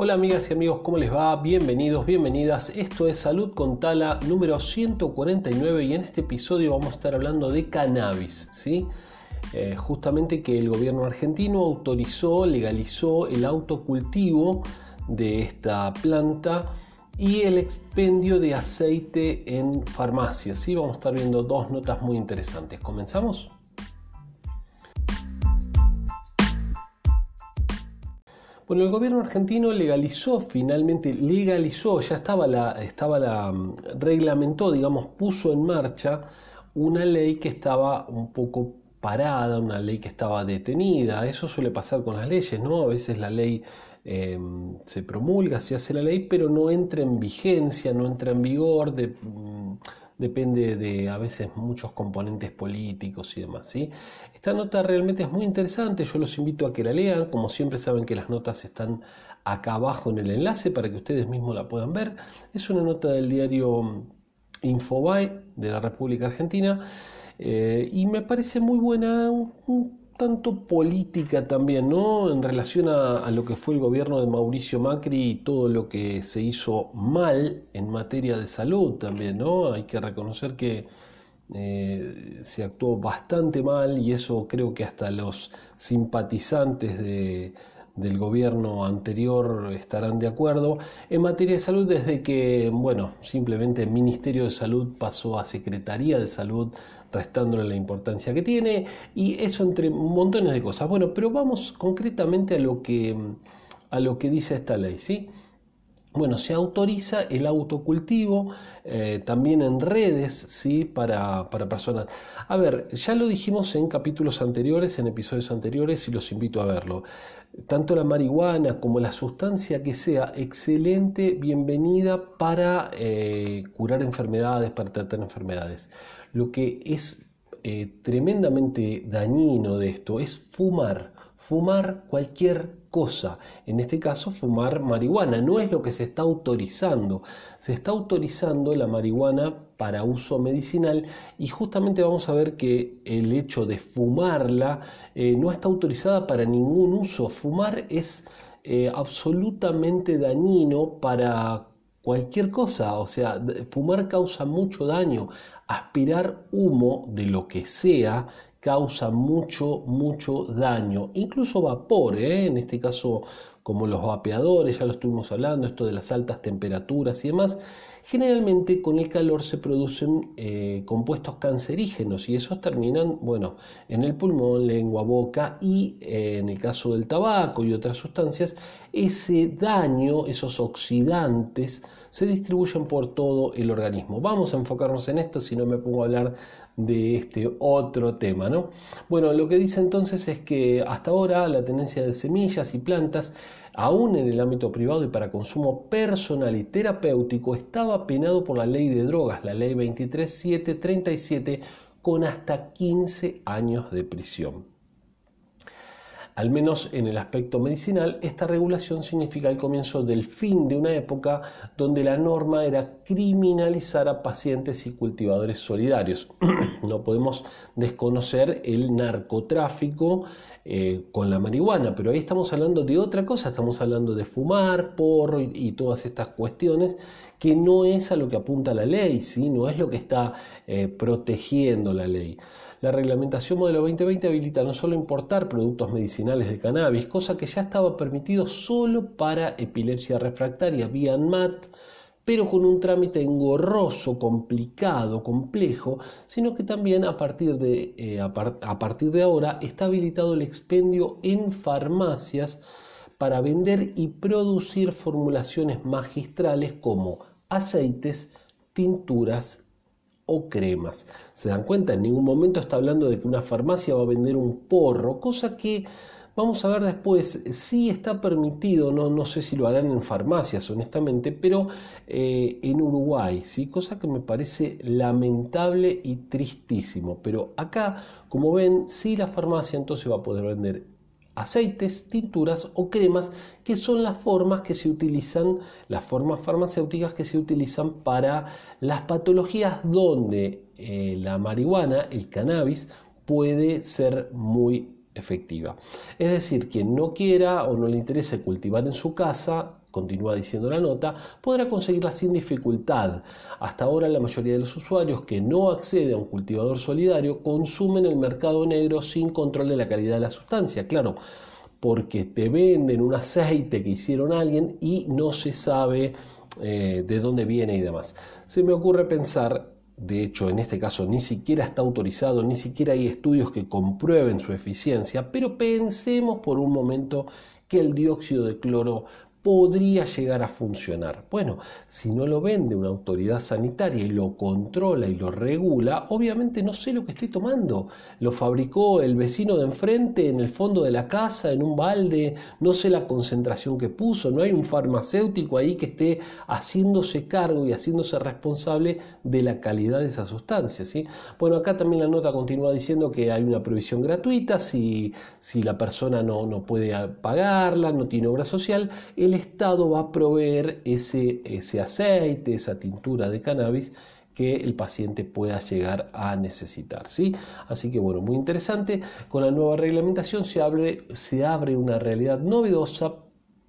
Hola amigas y amigos, ¿cómo les va? Bienvenidos, bienvenidas. Esto es Salud con Tala número 149 y en este episodio vamos a estar hablando de cannabis, ¿sí? Eh, justamente que el gobierno argentino autorizó, legalizó el autocultivo de esta planta y el expendio de aceite en farmacias. ¿sí? Vamos a estar viendo dos notas muy interesantes. ¿Comenzamos? Bueno, el gobierno argentino legalizó finalmente, legalizó, ya estaba la, estaba la, mm, reglamentó, digamos, puso en marcha una ley que estaba un poco parada, una ley que estaba detenida. Eso suele pasar con las leyes, ¿no? A veces la ley em, se promulga, se hace la ley, pero no entra en vigencia, no entra en vigor. De, mm, depende de a veces muchos componentes políticos y demás. ¿sí? Esta nota realmente es muy interesante, yo los invito a que la lean, como siempre saben que las notas están acá abajo en el enlace para que ustedes mismos la puedan ver. Es una nota del diario Infobae de la República Argentina eh, y me parece muy buena, tanto política también, ¿no? En relación a, lo que fue el gobierno de Mauricio Macri y todo lo que se hizo mal en materia de salud también, ¿no? Hay que reconocer que eh, se actuó bastante mal y eso creo que hasta los simpatizantes de, del gobierno anterior estarán de acuerdo. En materia de salud, desde que, bueno, simplemente el Ministerio de Salud pasó a Secretaría de Salud, restándole la importancia que tiene, y eso entre montones de cosas. Bueno, pero vamos concretamente a lo que, a lo que dice esta ley, ¿sí? Bueno, se autoriza el autocultivo eh, también en redes, ¿sí? Para, para, personas. A ver, ya lo dijimos en capítulos anteriores, en episodios anteriores, y los invito a verlo. Tanto la marihuana como la sustancia que sea, excelente, bienvenida para eh, curar enfermedades, para tratar enfermedades. Lo que es eh, tremendamente dañino de esto es fumar fumar cualquier cosa, en este caso fumar marihuana, no es lo que se está autorizando, se está autorizando la marihuana para uso medicinal y justamente vamos a ver que el hecho de fumarla eh, no está autorizada para ningún uso, fumar es eh, absolutamente dañino para cualquier cosa, o sea, fumar causa mucho daño, aspirar humo de lo que sea causa mucho, mucho daño. Incluso vapor, ¿eh? en este caso como los vapeadores, ya lo estuvimos hablando, esto de las altas temperaturas y demás, generalmente con el calor se producen eh, compuestos cancerígenos y esos terminan, bueno, en el pulmón, lengua, boca y eh, en el caso del tabaco y otras sustancias, ese daño, esos oxidantes, se distribuyen por todo el organismo. Vamos a enfocarnos en esto, si no me pongo a hablar de este otro tema, ¿no? Bueno, lo que dice entonces es que hasta ahora la tenencia de semillas y plantas, aún en el ámbito privado y para consumo personal y terapéutico, estaba penado por la ley de drogas, la ley 23737, con hasta 15 años de prisión. Al menos en el aspecto medicinal, esta regulación significa el comienzo del fin de una época donde la norma era criminalizar a pacientes y cultivadores solidarios. no podemos desconocer el narcotráfico eh, con la marihuana, pero ahí estamos hablando de otra cosa, estamos hablando de fumar, porro y, todas estas cuestiones que no es a lo que apunta la ley, ¿sí? no es lo que está eh, protegiendo la ley. La reglamentación modelo 2020 habilita no solo importar productos medicinales de cannabis, cosa que ya estaba permitido solo para epilepsia refractaria vía ANMAT, pero con un trámite engorroso, complicado, complejo, sino que también a partir de, eh, a, partir de ahora está habilitado el expendio en farmacias para vender y producir formulaciones magistrales como aceites, tinturas o cremas. ¿Se dan cuenta? En ningún momento está hablando de que una farmacia va a vender un porro, cosa que Vamos a ver después, si está permitido, no, no sé si lo harán en farmacias honestamente, pero eh, en Uruguay, ¿sí? cosa que me parece lamentable y tristísimo. Pero acá, como ven, sí la farmacia entonces va a poder vender aceites, tinturas o cremas, que son las formas que se utilizan, las formas farmacéuticas que se utilizan para las patologías donde eh, la marihuana, el cannabis, puede ser muy efectiva. Es decir, quien no quiera o no le interese cultivar en su casa continúa diciendo la nota, podrá conseguirla sin dificultad. Hasta ahora la mayoría de los usuarios que no acceden a un cultivador solidario consumen el mercado negro sin control de la calidad de la sustancia. Claro, porque te venden un aceite que hicieron alguien y no se sabe eh, de dónde viene y demás. Se me ocurre pensar, de hecho en este caso ni siquiera está autorizado, ni siquiera hay estudios que comprueben su eficiencia, pero pensemos por un momento que el dióxido de cloro podría llegar a funcionar. Bueno, si no lo vende una autoridad sanitaria y lo controla y lo regula, obviamente no sé lo que estoy tomando. Lo fabricó el vecino de enfrente en el fondo de la casa, en un balde, no sé la concentración que puso, no hay un farmacéutico ahí que esté haciéndose cargo y haciéndose responsable de la calidad de esa sustancia. ¿sí? Bueno, acá también la nota continúa diciendo que hay una provisión gratuita, si, si la persona no, no puede pagarla, no tiene obra social, el Estado va a proveer ese, ese aceite, esa tintura de cannabis que el paciente pueda llegar a necesitar. ¿sí? Así que bueno, muy interesante. Con la nueva reglamentación se abre, se abre una realidad novedosa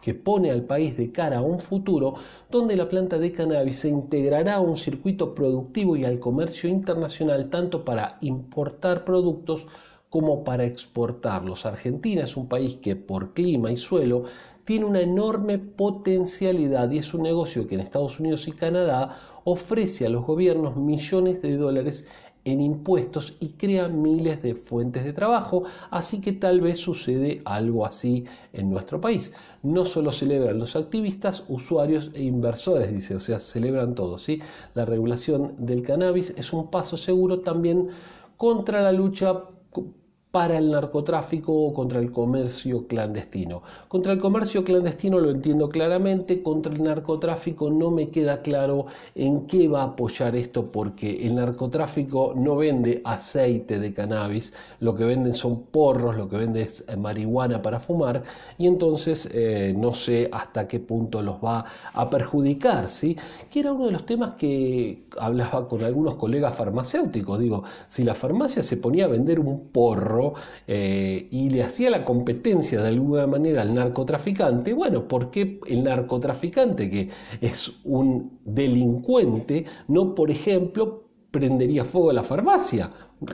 que pone al país de cara a un futuro donde la planta de cannabis se integrará a un circuito productivo y al comercio internacional tanto para importar productos como para exportarlos. Argentina es un país que por clima y suelo tiene una enorme potencialidad y es un negocio que en Estados Unidos y Canadá ofrece a los gobiernos millones de dólares en impuestos y crea miles de fuentes de trabajo, así que tal vez sucede algo así en nuestro país. No solo celebran los activistas, usuarios e inversores, dice, o sea, celebran todos, ¿sí? La regulación del cannabis es un paso seguro también contra la lucha para el narcotráfico o contra el comercio clandestino. Contra el comercio clandestino lo entiendo claramente, contra el narcotráfico no me queda claro en qué va a apoyar esto porque el narcotráfico no vende aceite de cannabis, lo que venden son porros, lo que vende es eh, marihuana para fumar y entonces eh, no sé hasta qué punto los va a perjudicar, ¿sí? Que era uno de los temas que hablaba con algunos colegas farmacéuticos, digo, si la farmacia se ponía a vender un porro, eh, y le hacía la competencia de alguna manera al narcotraficante, bueno, ¿por qué el narcotraficante, que es un delincuente, no, por ejemplo, prendería fuego a la farmacia?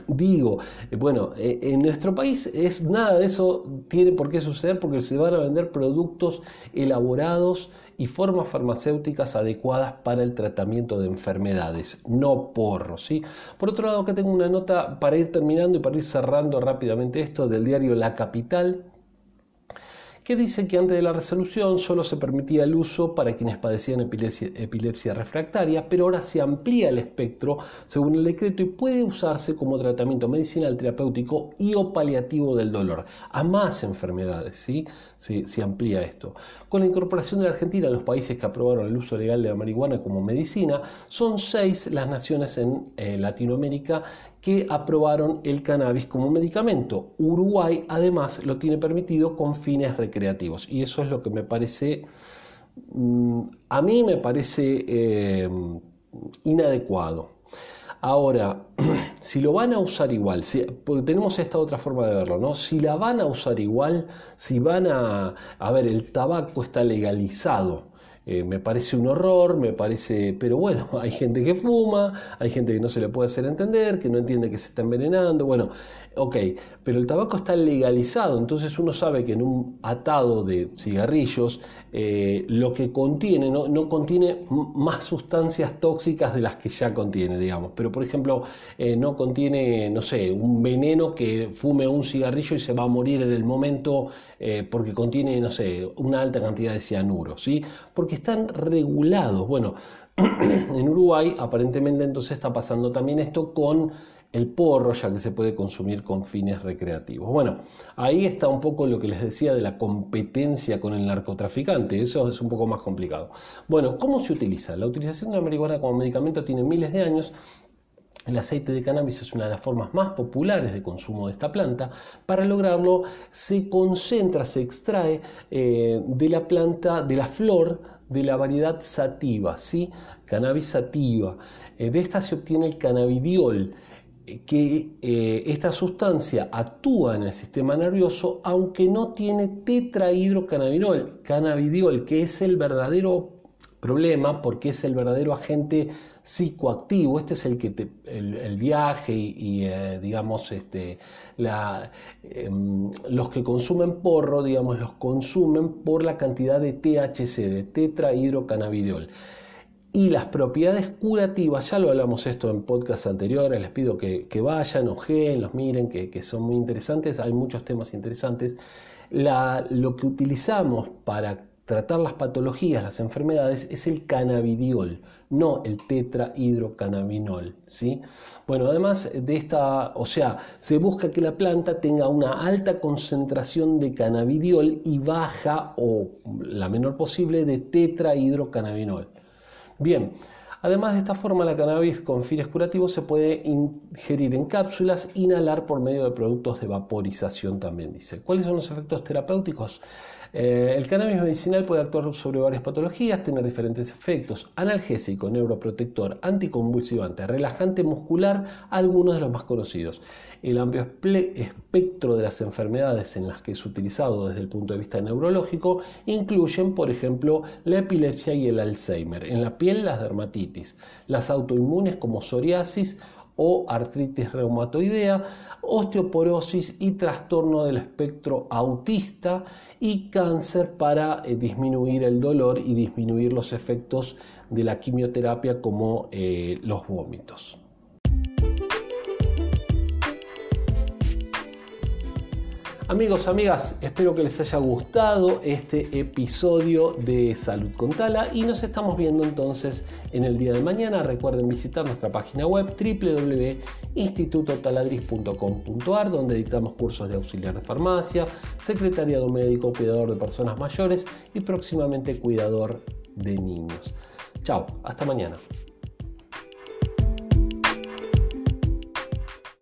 Digo, eh, bueno, eh, en nuestro país es nada de eso tiene por qué suceder porque se van a vender productos elaborados y formas farmacéuticas adecuadas para el tratamiento de enfermedades, no porros. ¿sí? Por otro lado, acá tengo una nota para ir terminando y para ir cerrando rápidamente esto del diario La Capital que dice que antes de la resolución solo se permitía el uso para quienes padecían epilepsia, refractaria, pero ahora se amplía el espectro según el decreto y puede usarse como tratamiento medicinal, terapéutico y o paliativo del dolor a más enfermedades. ¿sí? Se, amplía esto. Con la incorporación de la Argentina a los países que aprobaron el uso legal de la marihuana como medicina, son seis las naciones en eh, Latinoamérica que aprobaron el cannabis como medicamento. Uruguay además lo tiene permitido con fines recreativos y eso es lo que me parece, mm, a mí me parece eh, inadecuado. Ahora, si lo van a usar igual, porque tenemos esta otra forma de verlo, ¿no? Si la van a usar igual, si van a... A ver, el tabaco está legalizado eh, me parece un horror, me parece, pero bueno, hay gente que fuma, hay gente que no se le puede hacer entender, que no entiende que se está envenenando, bueno, ok, pero el tabaco está legalizado, entonces uno sabe que en un atado de cigarrillos eh, lo que contiene no, no, contiene más sustancias tóxicas de las que ya contiene, digamos, pero por ejemplo eh, no contiene, no sé, un veneno que fume un cigarrillo y se va a morir en el momento porque contiene, no sé, una alta cantidad de cianuro, ¿sí? Porque están regulados. Bueno, en Uruguay aparentemente entonces está pasando también esto con el porro, ya que se puede consumir con fines recreativos. Bueno, ahí está un poco lo que les decía de la competencia con el narcotraficante, eso es un poco más complicado. Bueno, ¿cómo se utiliza? La utilización de la marihuana como medicamento tiene miles de años. El aceite de cannabis es una de las formas más populares de consumo de esta planta. Para lograrlo se concentra, se extrae eh, de la planta, de la flor de la variedad sativa, ¿sí? cannabis sativa. Eh, de esta se obtiene el cannabidiol, que eh, esta sustancia actúa en el sistema nervioso aunque no tiene tetrahidrocannabinol, cannabidiol, que es el verdadero problema porque es el verdadero agente psicoactivo. Este es el que el, viaje y, eh, digamos este, em, los que consumen porro, digamos, los consumen por la cantidad de THC, de tetrahidrocannabidiol. Y las propiedades curativas, ya lo hablamos esto en podcast anteriores, les pido que, vayan, ojeen, los miren, que, son muy interesantes, hay muchos temas interesantes. lo que utilizamos para tratar las patologías, las enfermedades, es el cannabidiol, no el tetrahidrocannabinol. ¿sí? Bueno, además de esta, o sea, se busca que la planta tenga una alta concentración de cannabidiol y baja o la menor posible de tetrahidrocannabinol. Bien, Además de esta forma, la cannabis con fines curativos se puede ingerir en cápsulas, inhalar por medio de productos de vaporización también, dice. ¿Cuáles son los efectos terapéuticos? Eh, el cannabis medicinal puede actuar sobre varias patologías, tener diferentes efectos, analgésico, neuroprotector, anticonvulsivante, relajante muscular, algunos de los más conocidos. El amplio espectro de las enfermedades en las que es utilizado desde el punto de vista neurológico incluyen, por ejemplo, la epilepsia y el Alzheimer. En la piel, las dermatitis, las autoinmunes como psoriasis o artritis reumatoidea, osteoporosis y trastorno del espectro autista y cáncer para eh, disminuir el dolor y disminuir los efectos de la quimioterapia como eh, los vómitos. Amigos, amigas, espero que les haya gustado este episodio de Salud con Tala y nos estamos viendo entonces en el día de mañana. Recuerden visitar nuestra página web www.institutotaladris.com.ar donde dictamos cursos de auxiliar de farmacia, secretariado médico, cuidador de personas mayores y próximamente cuidador de niños. Chao, hasta mañana.